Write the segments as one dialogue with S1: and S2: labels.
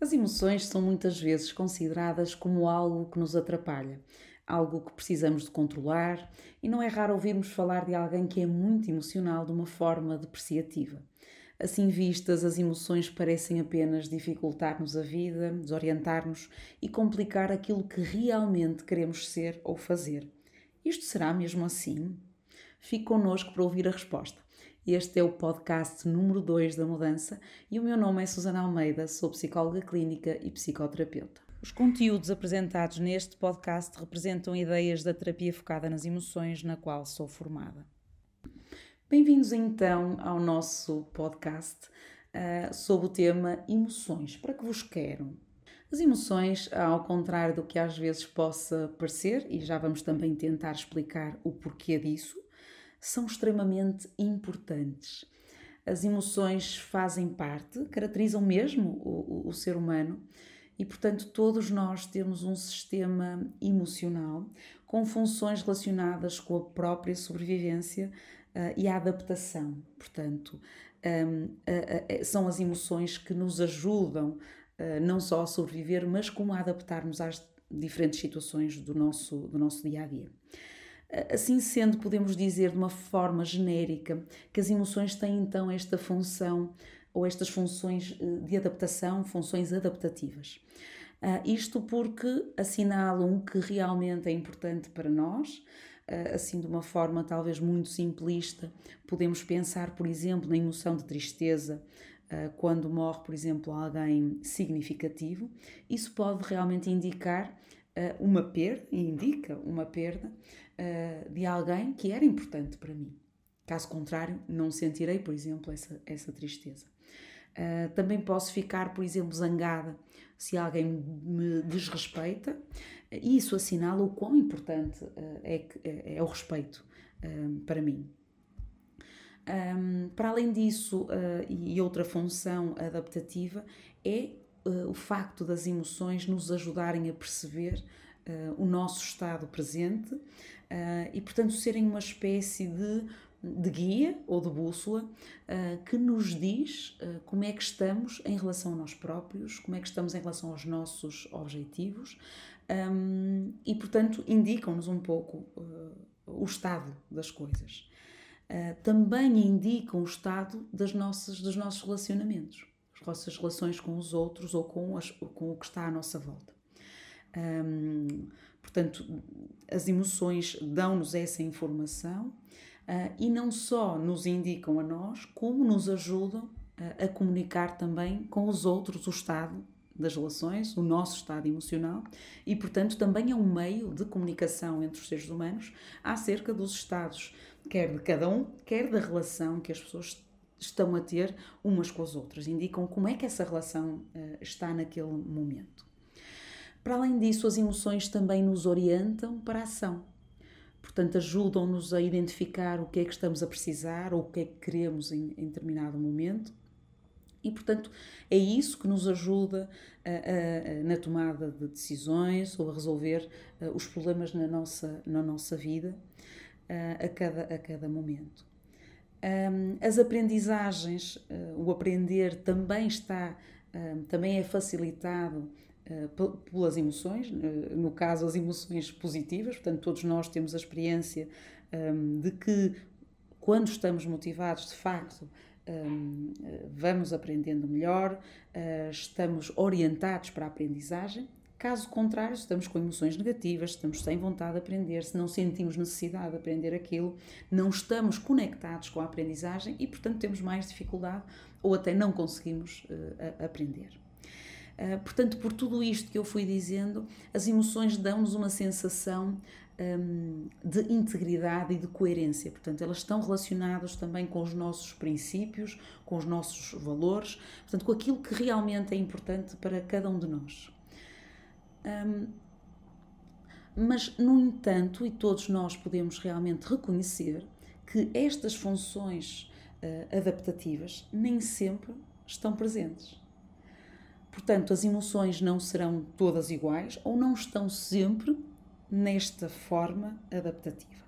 S1: As emoções são muitas vezes consideradas como algo que nos atrapalha, algo que precisamos de controlar, e não é raro ouvirmos falar de alguém que é muito emocional de uma forma depreciativa. Assim vistas, as emoções parecem apenas dificultar-nos a vida, desorientar-nos e complicar aquilo que realmente queremos ser ou fazer. Isto será mesmo assim? Fique connosco para ouvir a resposta. Este é o podcast número 2 da mudança e o meu nome é Susana Almeida, sou psicóloga clínica e psicoterapeuta. Os conteúdos apresentados neste podcast representam ideias da terapia focada nas emoções na qual sou formada. Bem-vindos então ao nosso podcast uh, sobre o tema emoções. Para que vos quero? As emoções, ao contrário do que às vezes possa parecer, e já vamos também tentar explicar o porquê disso, são extremamente importantes. As emoções fazem parte, caracterizam mesmo o, o, o ser humano e, portanto, todos nós temos um sistema emocional com funções relacionadas com a própria sobrevivência uh, e a adaptação. Portanto, um, uh, uh, são as emoções que nos ajudam não só a sobreviver, mas como a adaptarmos às diferentes situações do nosso, do nosso dia a dia. Assim sendo, podemos dizer de uma forma genérica que as emoções têm então esta função ou estas funções eh, de adaptação, funções adaptativas. Uh, isto porque assinalam que realmente é importante para nós, uh, assim de uma forma talvez muito simplista, podemos pensar, por exemplo, na emoção de tristeza, uh, quando morre, por exemplo, alguém significativo. Isso pode realmente indicar uma perda, indica uma perda uh, de alguém que era importante para mim. Caso contrário, não sentirei, por exemplo, essa, essa tristeza. Uh, também posso ficar, por exemplo, zangada se alguém me desrespeita, e isso assinala o quão importante uh, é, é, o respeito para mim. Um, para além disso, e outra função adaptativa é o facto das emoções nos ajudarem a perceber o nosso estado presente, uh, e, portanto, serem uma espécie de, de guia ou de bússola uh, que nos diz como é que estamos em relação a nós próprios, como é que estamos em relação aos nossos objetivos um, e, portanto, indicam-nos um pouco o estado das coisas. também indicam o estado das nossas, dos nossos relacionamentos, as nossas relações com os outros ou com, as, com o que está à nossa volta. Um, Portanto, as emoções dão-nos essa informação uh, e não só nos indicam a nós, como nos ajudam uh, a comunicar também com os outros o estado das relações, o nosso estado emocional e, portanto, também é um meio de comunicação entre os seres humanos acerca dos estados, quer de cada um, quer da relação que as pessoas estão a ter umas com as outras. Indicam como é que essa relação uh, está naquele momento. Para além disso, as emoções também nos orientam para a ação. Portanto, ajudam-nos a identificar o que é que estamos a precisar ou o que é que queremos em, em determinado momento. E, portanto, é isso que nos ajuda a, a, a, na tomada de decisões ou a resolver uh, os problemas na nossa, na nossa vida uh, a, cada, a cada momento. As aprendizagens, uh, o aprender também está, também é facilitado eh, pelas emoções, eh, no caso as emoções positivas, portanto todos nós temos a experiência ehm, de que quando estamos motivados, de facto, ehm, vamos aprendendo melhor, eh, estamos orientados para a aprendizagem. Caso contrário, estamos com emoções negativas, estamos sem vontade de aprender, se não sentimos necessidade de aprender aquilo, não estamos conectados com a aprendizagem e, portanto, temos mais dificuldade ou até não conseguimos aprender. Ah, portanto, por tudo isto que eu fui dizendo, as emoções dão-nos uma sensação um, de integridade e de coerência. Portanto, elas estão relacionadas também com os nossos princípios, com os nossos valores, portanto, com aquilo que realmente é importante para cada um de nós. Um, mas, no entanto, e todos nós podemos realmente reconhecer que estas funções uh, adaptativas nem sempre estão presentes. Portanto, as emoções não serão todas iguais ou não estão sempre nesta forma adaptativa.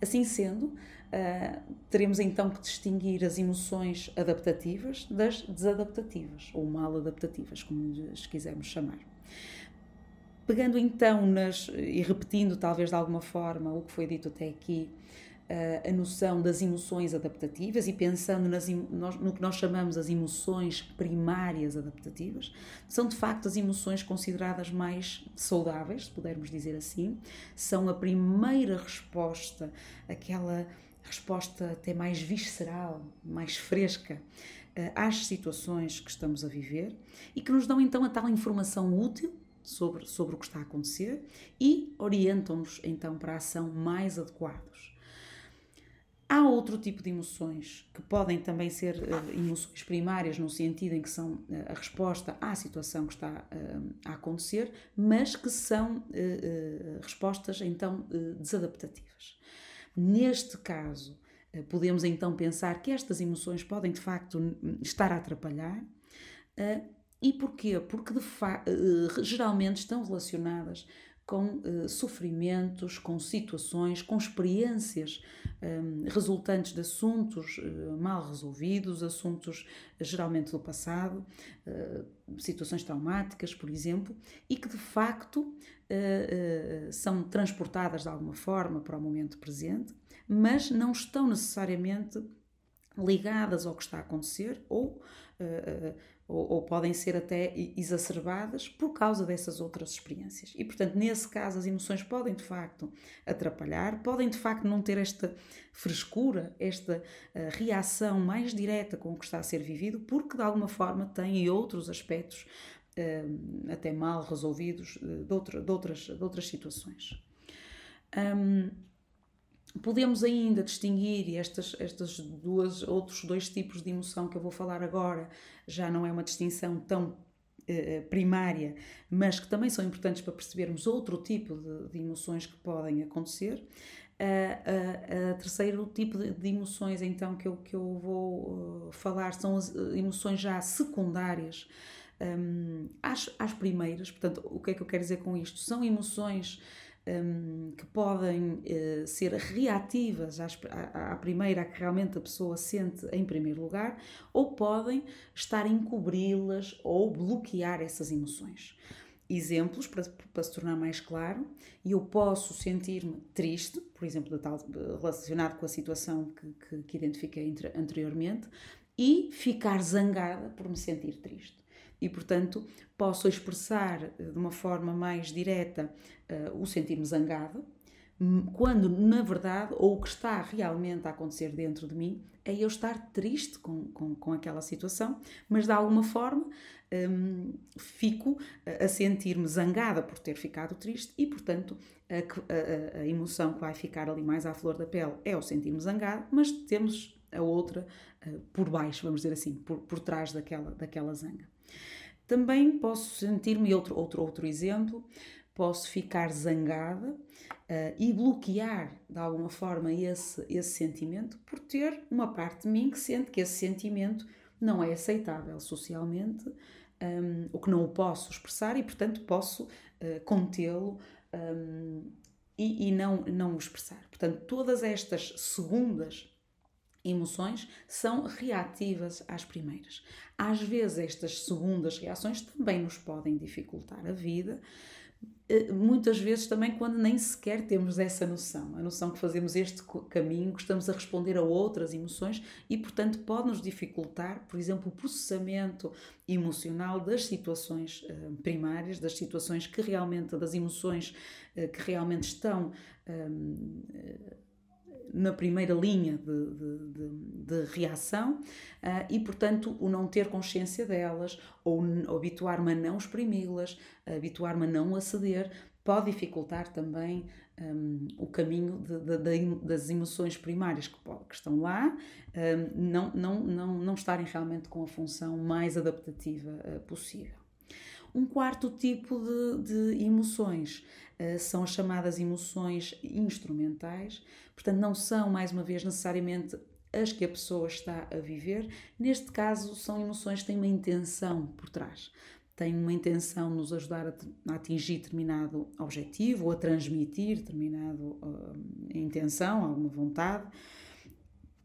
S1: Assim sendo, uh, teremos então que distinguir as emoções adaptativas das desadaptativas, ou mal adaptativas, como lhes quisermos chamar. Pegando então nas, e repetindo talvez de alguma forma o que foi dito até aqui, a noção das emoções adaptativas e pensando nas, no que nós chamamos as emoções primárias adaptativas, são de facto as emoções consideradas mais saudáveis, se pudermos dizer assim, são a primeira resposta, aquela resposta até mais visceral, mais fresca uh, às situações que estamos a viver e que nos dão então a tal informação útil sobre, sobre o que está a acontecer e orientam-nos então para a ação mais adequados. Há outro tipo de emoções que podem também ser uh, emoções primárias, no sentido em que são uh, a resposta à situação que está uh, a acontecer, mas que são respostas então desadaptativas. Neste caso, podemos então pensar que estas emoções podem de facto estar a atrapalhar e porquê? Porque geralmente estão relacionadas com uh, sofrimentos, com situações, com experiências um, resultantes de assuntos uh, mal resolvidos, assuntos geralmente do passado, situações traumáticas, por exemplo, e que de facto são transportadas de alguma forma para o momento presente, mas não estão necessariamente ligadas ao que está a acontecer ou ou, ou, podem ser até exacerbadas por causa dessas outras experiências. E, portanto, nesse caso, as emoções podem de facto atrapalhar, podem de facto não ter esta frescura, esta uh, reação mais direta com o que está a ser vivido, porque de alguma forma têm outros aspectos uh, até mal resolvidos uh, de, outra, de, outras, de outras situações. Um, Podemos ainda distinguir estas, estas duas, outros dois tipos de emoção que eu vou falar agora, já não é uma distinção tão eh, primária, mas que também são importantes para percebermos outro tipo de, de emoções que podem acontecer. Uh, terceiro tipo de, de, emoções, então, que eu, que eu vou uh, falar são as emoções já secundárias um, às, às primeiras. Portanto, o que é que eu quero dizer com isto? São emoções um, que podem uh, ser reativas às, à, à, primeira que realmente a pessoa sente em primeiro lugar, ou podem estar a encobri-las ou bloquear essas emoções. Exemplos para, para se tornar mais claro, eu posso sentir-me triste, por exemplo, tal, relacionado com a situação que, que, que identifiquei anteriormente, e ficar zangada por me sentir triste e, portanto, posso expressar eh, de uma forma mais direta uh, o sentir-me zangada, quando na verdade, ou o que está realmente a acontecer dentro de mim, é eu estar triste com, com, com aquela situação, mas de alguma forma um, fico a sentir-me zangada por ter ficado triste e, portanto, a, a, a, emoção que vai ficar ali mais à flor da pele é o sentir-me zangada, mas temos a outra uh, por baixo, vamos dizer assim, por, por trás daquela, daquela zanga. Também posso sentir-me, outro, outro, outro exemplo, posso ficar zangada uh, e bloquear de alguma forma esse, esse sentimento por ter uma parte de mim que sente que esse sentimento não é aceitável socialmente, um, o que não o posso expressar e, portanto, posso uh, contê-lo um, e, e, não, não o expressar. Portanto, todas estas segundas emoções são reativas às primeiras. Às vezes, estas segundas reações também nos podem dificultar a vida, eh, muitas vezes também quando nem sequer temos essa noção, a noção que fazemos este caminho, que estamos a responder a outras emoções e, portanto, pode nos dificultar, por exemplo, o processamento emocional das situações eh, primárias, das situações que realmente, das emoções eh, que realmente estão na primeira linha de, de, de, de reação uh, e, portanto, o não ter consciência delas ou, habituar-me a não exprimi-las, habituar-me a não aceder, pode dificultar também um, o caminho das emoções primárias que, que estão lá, um, não, não, não, não estarem realmente com a função mais adaptativa uh, possível. Um quarto tipo de, de emoções uh, são as chamadas emoções instrumentais, portanto, não são, mais uma vez, necessariamente as que a pessoa está a viver. Neste caso, são emoções que têm uma intenção por trás. tem uma intenção de nos ajudar a, a atingir determinado objetivo ou a transmitir determinada uh, intenção, alguma vontade.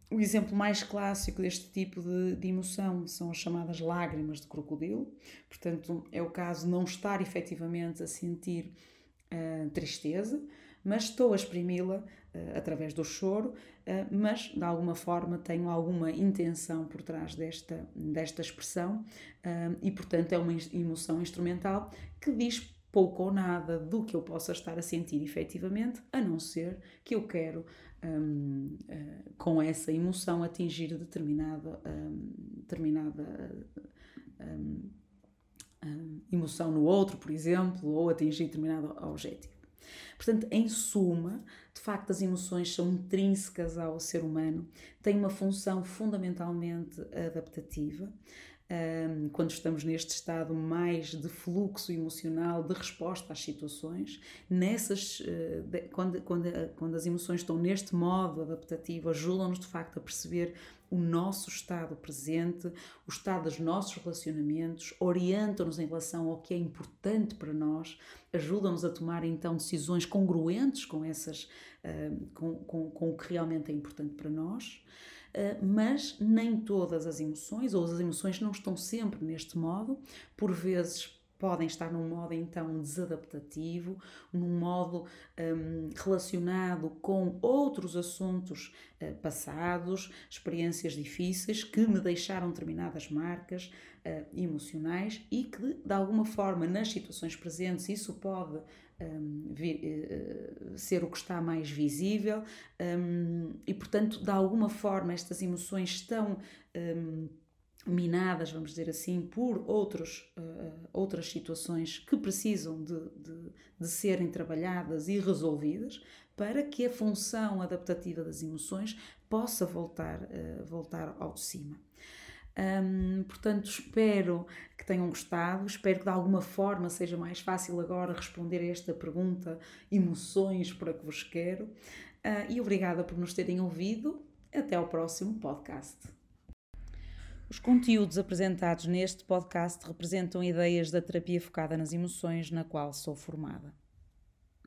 S1: O exemplo mais clássico deste tipo de, de, emoção são as chamadas lágrimas de crocodilo. Portanto, é o caso de não estar efetivamente a sentir uh, tristeza, mas estou a exprimi-la uh, através do choro, uh, mas de alguma forma tenho alguma intenção por trás desta, desta expressão e, portanto, é uma emoção instrumental que diz pouco ou nada do que eu possa estar a sentir efetivamente, a não ser que eu quero com essa emoção atingir determinada, determinada emoção no outro, por exemplo, ou atingir determinado objetivo. Portanto, em suma, de facto, as emoções são intrínsecas ao ser humano, têm uma função fundamentalmente adaptativa um, quando estamos neste estado mais de fluxo emocional, de resposta às situações, nessas, de, quando, quando, quando as emoções estão neste modo adaptativo, ajudam-nos de facto a perceber o nosso estado presente, o estado dos nossos relacionamentos, orientam-nos em relação ao que é importante para nós, ajudam-nos a tomar então decisões congruentes com essas, uh, com, com, com o que realmente é importante para nós. Eh, mas nem todas as emoções, ou as emoções não estão sempre neste modo, por vezes podem estar num modo então desadaptativo, num modo um, relacionado com outros assuntos uh, passados, experiências difíceis que me deixaram determinadas marcas uh, emocionais e que de alguma forma nas situações presentes isso pode um, uh, ser o que está mais visível. Um, e, portanto, de alguma forma, estas emoções estão um, minadas, vamos dizer assim, por outros, uh, outras situações que precisam de, de, de serem trabalhadas e resolvidas para que a função adaptativa das emoções possa voltar, uh, voltar ao de cima. Um, portanto, espero que tenham gostado, espero que de alguma forma seja mais fácil agora responder a esta pergunta, emoções para que vos quero. Uh, e obrigada por nos terem ouvido. Até ao próximo podcast. Os conteúdos apresentados neste podcast representam ideias da terapia focada nas emoções na qual sou formada.